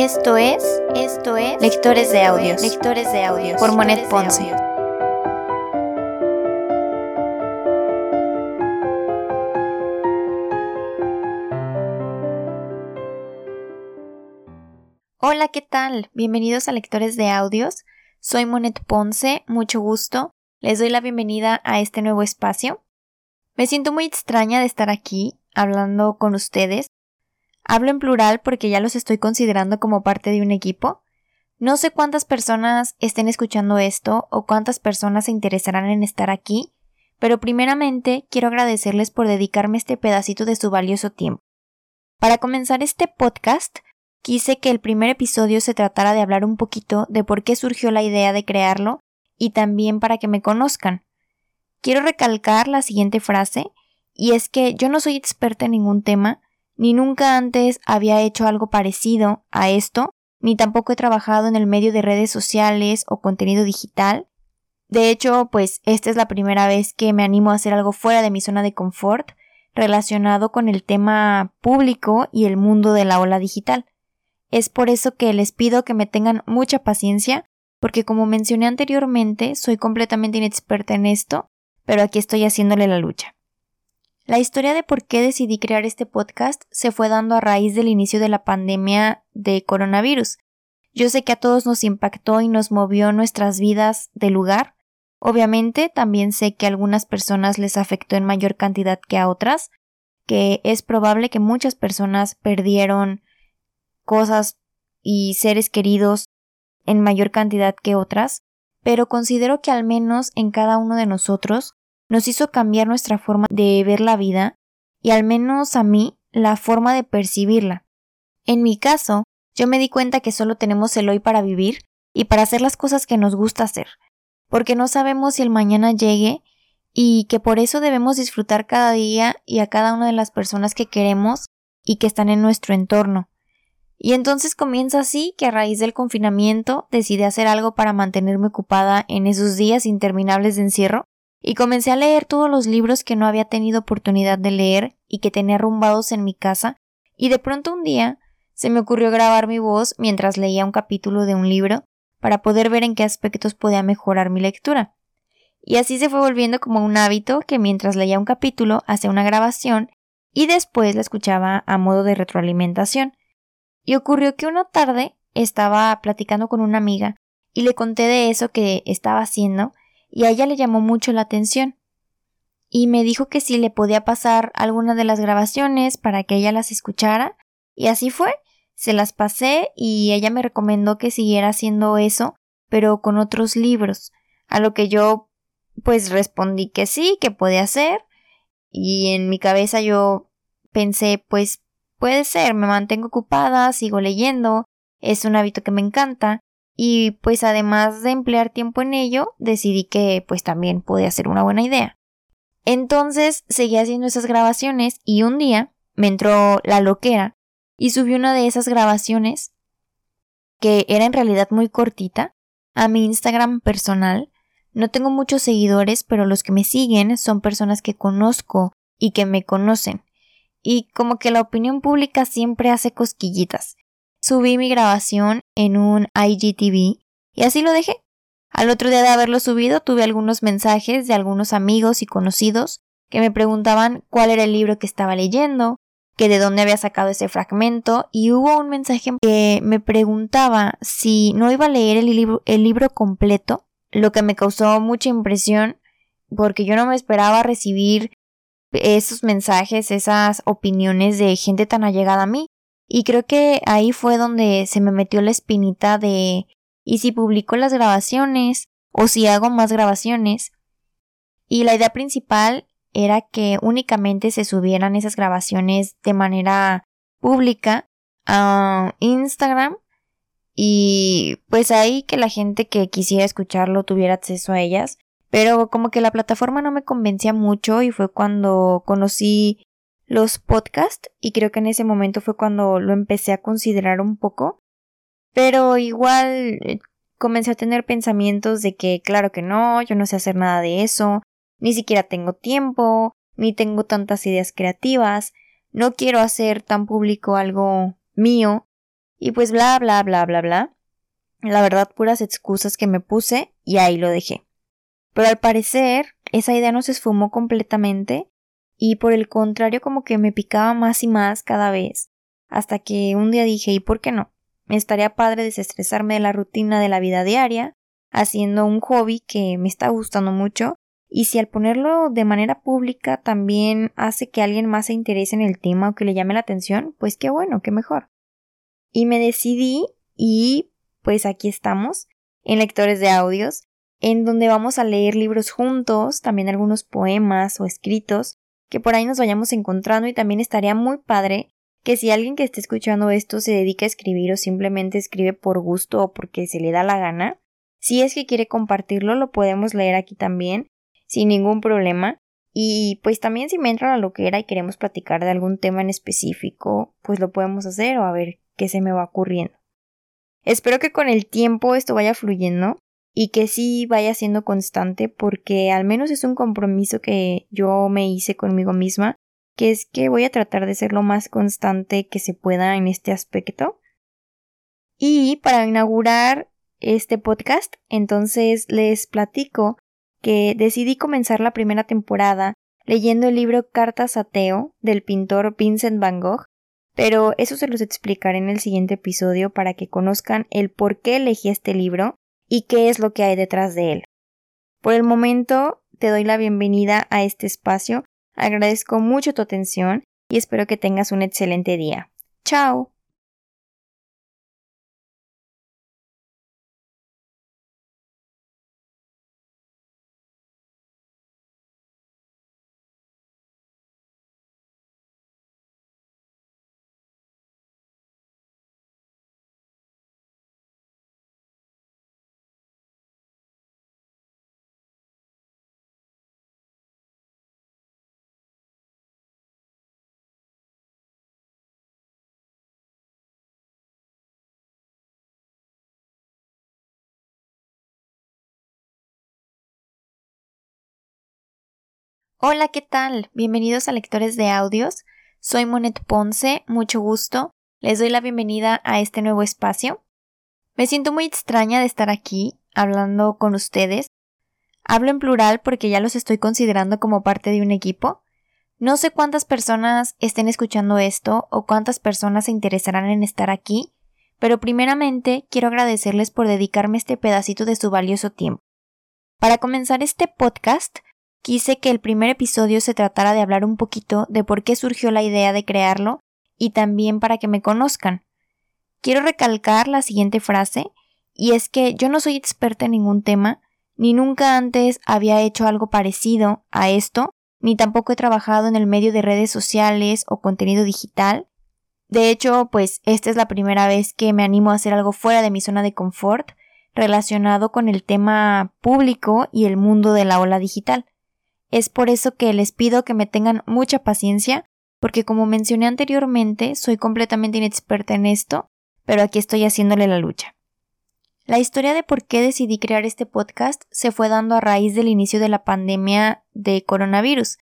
Esto es, esto es Lectores de Audios, Lectores de Audios por Monet Ponce. Hola, ¿qué tal? Bienvenidos a Lectores de Audios. Soy Monet Ponce, mucho gusto. Les doy la bienvenida a este nuevo espacio. Me siento muy extraña de estar aquí hablando con ustedes Hablo en plural porque ya los estoy considerando como parte de un equipo. No sé cuántas personas estén escuchando esto o cuántas personas se interesarán en estar aquí, pero primeramente quiero agradecerles por dedicarme este pedacito de su valioso tiempo. Para comenzar este podcast, quise que el primer episodio se tratara de hablar un poquito de por qué surgió la idea de crearlo y también para que me conozcan. Quiero recalcar la siguiente frase, y es que yo no soy experta en ningún tema, ni nunca antes había hecho algo parecido a esto, ni tampoco he trabajado en el medio de redes sociales o contenido digital. De hecho, pues esta es la primera vez que me animo a hacer algo fuera de mi zona de confort relacionado con el tema público y el mundo de la ola digital. Es por eso que les pido que me tengan mucha paciencia, porque como mencioné anteriormente, soy completamente inexperta en esto, pero aquí estoy haciéndole la lucha. La historia de por qué decidí crear este podcast se fue dando a raíz del inicio de la pandemia de coronavirus. Yo sé que a todos nos impactó y nos movió nuestras vidas de lugar. Obviamente también sé que a algunas personas les afectó en mayor cantidad que a otras, que es probable que muchas personas perdieron cosas y seres queridos en mayor cantidad que otras, pero considero que al menos en cada uno de nosotros nos hizo cambiar nuestra forma de ver la vida y al menos a mí la forma de percibirla. En mi caso, yo me di cuenta que solo tenemos el hoy para vivir y para hacer las cosas que nos gusta hacer, porque no sabemos si el mañana llegue y que por eso debemos disfrutar cada día y a cada una de las personas que queremos y que están en nuestro entorno. Y entonces comienza así que a raíz del confinamiento decidí hacer algo para mantenerme ocupada en esos días interminables de encierro y comencé a leer todos los libros que no había tenido oportunidad de leer y que tenía arrumbados en mi casa, y de pronto un día se me ocurrió grabar mi voz mientras leía un capítulo de un libro para poder ver en qué aspectos podía mejorar mi lectura. Y así se fue volviendo como un hábito que mientras leía un capítulo hacía una grabación y después la escuchaba a modo de retroalimentación. Y ocurrió que una tarde estaba platicando con una amiga y le conté de eso que estaba haciendo y a ella le llamó mucho la atención. Y me dijo que si le podía pasar alguna de las grabaciones para que ella las escuchara, y así fue. Se las pasé y ella me recomendó que siguiera haciendo eso, pero con otros libros, a lo que yo pues respondí que sí, que podía hacer, y en mi cabeza yo pensé pues puede ser, me mantengo ocupada, sigo leyendo, es un hábito que me encanta, y pues además de emplear tiempo en ello, decidí que pues también podía ser una buena idea. Entonces seguí haciendo esas grabaciones y un día me entró la loquera y subí una de esas grabaciones que era en realidad muy cortita a mi Instagram personal. No tengo muchos seguidores, pero los que me siguen son personas que conozco y que me conocen. Y como que la opinión pública siempre hace cosquillitas subí mi grabación en un IGTV y así lo dejé. Al otro día de haberlo subido tuve algunos mensajes de algunos amigos y conocidos que me preguntaban cuál era el libro que estaba leyendo, que de dónde había sacado ese fragmento y hubo un mensaje que me preguntaba si no iba a leer el libro, el libro completo, lo que me causó mucha impresión porque yo no me esperaba recibir esos mensajes, esas opiniones de gente tan allegada a mí. Y creo que ahí fue donde se me metió la espinita de ¿y si publico las grabaciones? o si hago más grabaciones. Y la idea principal era que únicamente se subieran esas grabaciones de manera pública a Instagram y pues ahí que la gente que quisiera escucharlo tuviera acceso a ellas. Pero como que la plataforma no me convencía mucho y fue cuando conocí los podcasts y creo que en ese momento fue cuando lo empecé a considerar un poco. Pero igual eh, comencé a tener pensamientos de que claro que no, yo no sé hacer nada de eso, ni siquiera tengo tiempo, ni tengo tantas ideas creativas, no quiero hacer tan público algo mío Y pues bla, bla, bla, bla, bla. La verdad, puras excusas que me puse y ahí lo dejé. Pero al parecer, esa idea no se esfumó completamente y por el contrario como que me picaba más y más cada vez, hasta que un día dije, ¿y por qué no? Me estaría padre desestresarme de la rutina de la vida diaria, haciendo un hobby que me está gustando mucho, y si al ponerlo de manera pública también hace que alguien más se interese en el tema o que le llame la atención, pues qué bueno, qué mejor. Y me decidí y pues aquí estamos, en lectores de audios, en donde vamos a leer libros juntos, también algunos poemas o escritos, que por ahí nos vayamos encontrando y también estaría muy padre que si alguien que esté escuchando esto se dedica a escribir o simplemente escribe por gusto o porque se le da la gana, si es que quiere compartirlo lo podemos leer aquí también sin ningún problema. Y pues también si me entra la loquera y queremos platicar de algún tema en específico, pues lo podemos hacer o a ver qué se me va ocurriendo. Espero que con el tiempo esto vaya fluyendo y que sí vaya siendo constante porque al menos es un compromiso que yo me hice conmigo misma que es que voy a tratar de ser lo más constante que se pueda en este aspecto. Y para inaugurar este podcast, entonces les platico que decidí comenzar la primera temporada leyendo el libro Cartas a Teo del pintor Vincent Van Gogh, pero eso se los explicaré en el siguiente episodio para que conozcan el por qué elegí este libro y qué es lo que hay detrás de él. Por el momento, te doy la bienvenida a este espacio Agradezco mucho tu atención y espero que tengas un excelente día. ¡Chao! Hola, ¿qué tal? Bienvenidos a Lectores de Audios. Soy Monet Ponce, mucho gusto. Les doy la bienvenida a este nuevo espacio. Me siento muy extraña de estar aquí, hablando con ustedes. Hablo en plural porque ya los estoy considerando como parte de un equipo. No sé cuántas personas estén escuchando esto o cuántas personas se interesarán en estar aquí, pero primeramente quiero agradecerles por dedicarme este pedacito de su valioso tiempo. Para comenzar este podcast, quise que el primer episodio se tratara de hablar un poquito de por qué surgió la idea de crearlo y también para que me conozcan. Quiero recalcar la siguiente frase, y es que yo no soy experta en ningún tema, ni nunca antes había hecho algo parecido a esto, ni tampoco he trabajado en el medio de redes sociales o contenido digital. De hecho, pues esta es la primera vez que me animo a hacer algo fuera de mi zona de confort relacionado con el tema público y el mundo de la ola digital. Es por eso que les pido que me tengan mucha paciencia, porque como mencioné anteriormente, soy completamente inexperta en esto, pero aquí estoy haciéndole la lucha. La historia de por qué decidí crear este podcast se fue dando a raíz del inicio de la pandemia de coronavirus.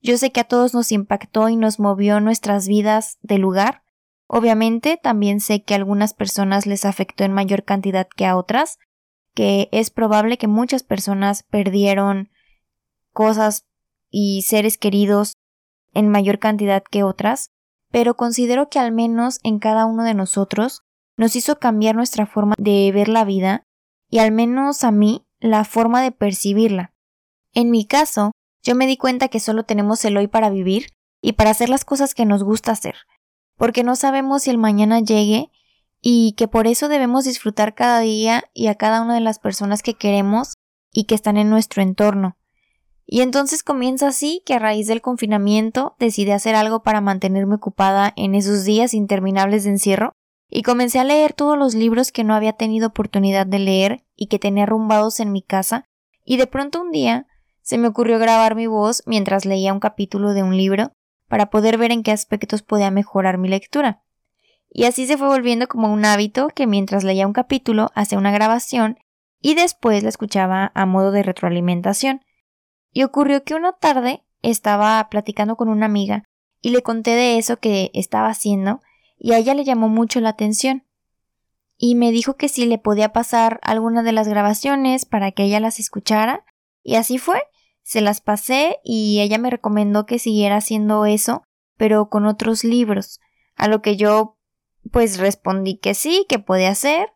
Yo sé que a todos nos impactó y nos movió nuestras vidas de lugar. Obviamente también sé que a algunas personas les afectó en mayor cantidad que a otras, que es probable que muchas personas perdieron cosas y seres queridos en mayor cantidad que otras, pero considero que al menos en cada uno de nosotros nos hizo cambiar nuestra forma de ver la vida y al menos a mí la forma de percibirla. En mi caso, yo me di cuenta que solo tenemos el hoy para vivir y para hacer las cosas que nos gusta hacer, porque no sabemos si el mañana llegue y que por eso debemos disfrutar cada día y a cada una de las personas que queremos y que están en nuestro entorno, y entonces comienza así que a raíz del confinamiento decidí hacer algo para mantenerme ocupada en esos días interminables de encierro y comencé a leer todos los libros que no había tenido oportunidad de leer y que tenía arrumbados en mi casa y de pronto un día se me ocurrió grabar mi voz mientras leía un capítulo de un libro para poder ver en qué aspectos podía mejorar mi lectura. Y así se fue volviendo como un hábito que mientras leía un capítulo hacía una grabación y después la escuchaba a modo de retroalimentación. Y ocurrió que una tarde estaba platicando con una amiga y le conté de eso que estaba haciendo y a ella le llamó mucho la atención y me dijo que si le podía pasar alguna de las grabaciones para que ella las escuchara y así fue. Se las pasé y ella me recomendó que siguiera haciendo eso, pero con otros libros, a lo que yo pues respondí que sí, que podía hacer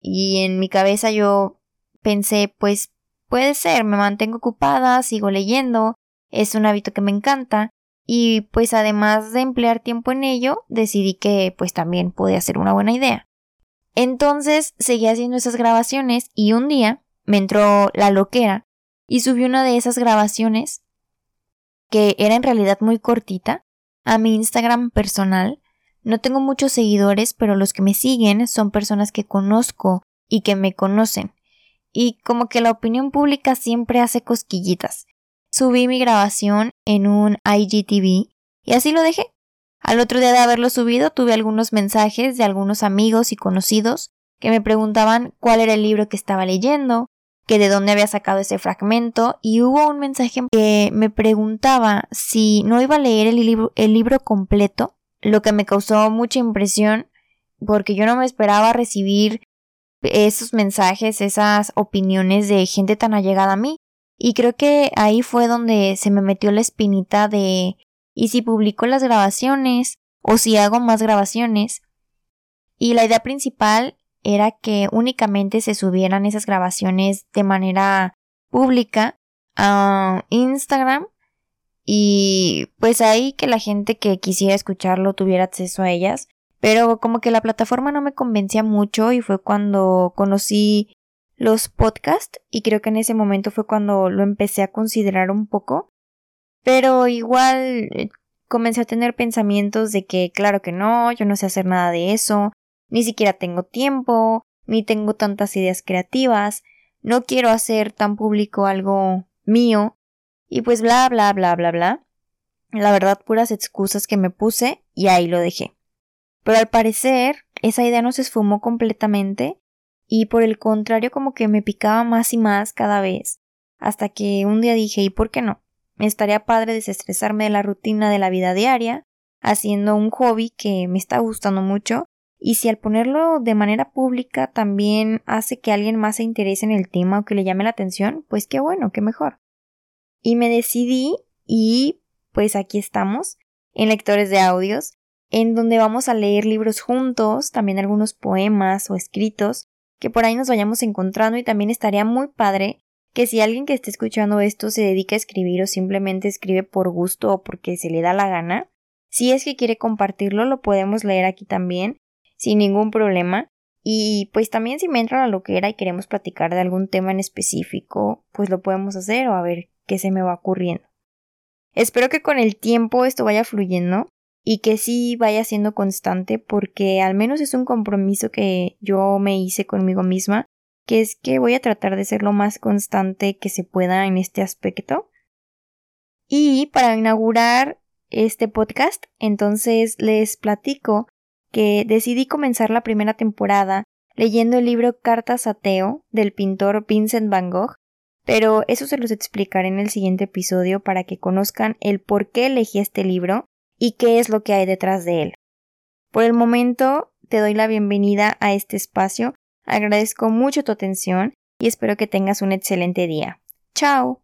y en mi cabeza yo pensé pues puede ser, me mantengo ocupada, sigo leyendo, es un hábito que me encanta y pues además de emplear tiempo en ello, decidí que pues también podía ser una buena idea. Entonces seguí haciendo esas grabaciones y un día me entró la loquera y subí una de esas grabaciones que era en realidad muy cortita a mi Instagram personal. No tengo muchos seguidores, pero los que me siguen son personas que conozco y que me conocen. Y como que la opinión pública siempre hace cosquillitas subí mi grabación en un IGTV y así lo dejé. Al otro día de haberlo subido tuve algunos mensajes de algunos amigos y conocidos que me preguntaban cuál era el libro que estaba leyendo, que de dónde había sacado ese fragmento y hubo un mensaje que me preguntaba si no iba a leer el libro, el libro completo, lo que me causó mucha impresión porque yo no me esperaba recibir esos mensajes, esas opiniones de gente tan allegada a mí. Y creo que ahí fue donde se me metió la espinita de ¿y si publico las grabaciones? o si hago más grabaciones. Y la idea principal era que únicamente se subieran esas grabaciones de manera pública a Instagram y pues ahí que la gente que quisiera escucharlo tuviera acceso a ellas. Pero como que la plataforma no me convencía mucho y fue cuando conocí los podcasts y creo que en ese momento fue cuando lo empecé a considerar un poco. Pero igual eh, comencé a tener pensamientos de que claro que no, yo no sé hacer nada de eso, ni siquiera tengo tiempo, ni tengo tantas ideas creativas, no quiero hacer tan público algo mío y pues bla bla bla bla bla. La verdad puras excusas que me puse y ahí lo dejé. Pero al parecer esa idea no se esfumó completamente y por el contrario como que me picaba más y más cada vez, hasta que un día dije ¿y por qué no? Me estaría padre desestresarme de la rutina de la vida diaria, haciendo un hobby que me está gustando mucho, y si al ponerlo de manera pública también hace que alguien más se interese en el tema o que le llame la atención, pues qué bueno, qué mejor. Y me decidí y pues aquí estamos, en lectores de audios, en donde vamos a leer libros juntos, también algunos poemas o escritos, que por ahí nos vayamos encontrando y también estaría muy padre que si alguien que esté escuchando esto se dedica a escribir o simplemente escribe por gusto o porque se le da la gana, si es que quiere compartirlo lo podemos leer aquí también sin ningún problema y pues también si me entra la loquera y queremos platicar de algún tema en específico pues lo podemos hacer o a ver qué se me va ocurriendo. Espero que con el tiempo esto vaya fluyendo y que sí vaya siendo constante porque al menos es un compromiso que yo me hice conmigo misma, que es que voy a tratar de ser lo más constante que se pueda en este aspecto. Y para inaugurar este podcast, entonces les platico que decidí comenzar la primera temporada leyendo el libro Cartas a Teo del pintor Vincent Van Gogh, pero eso se los explicaré en el siguiente episodio para que conozcan el por qué elegí este libro y qué es lo que hay detrás de él. Por el momento, te doy la bienvenida a este espacio, agradezco mucho tu atención y espero que tengas un excelente día. ¡Chao!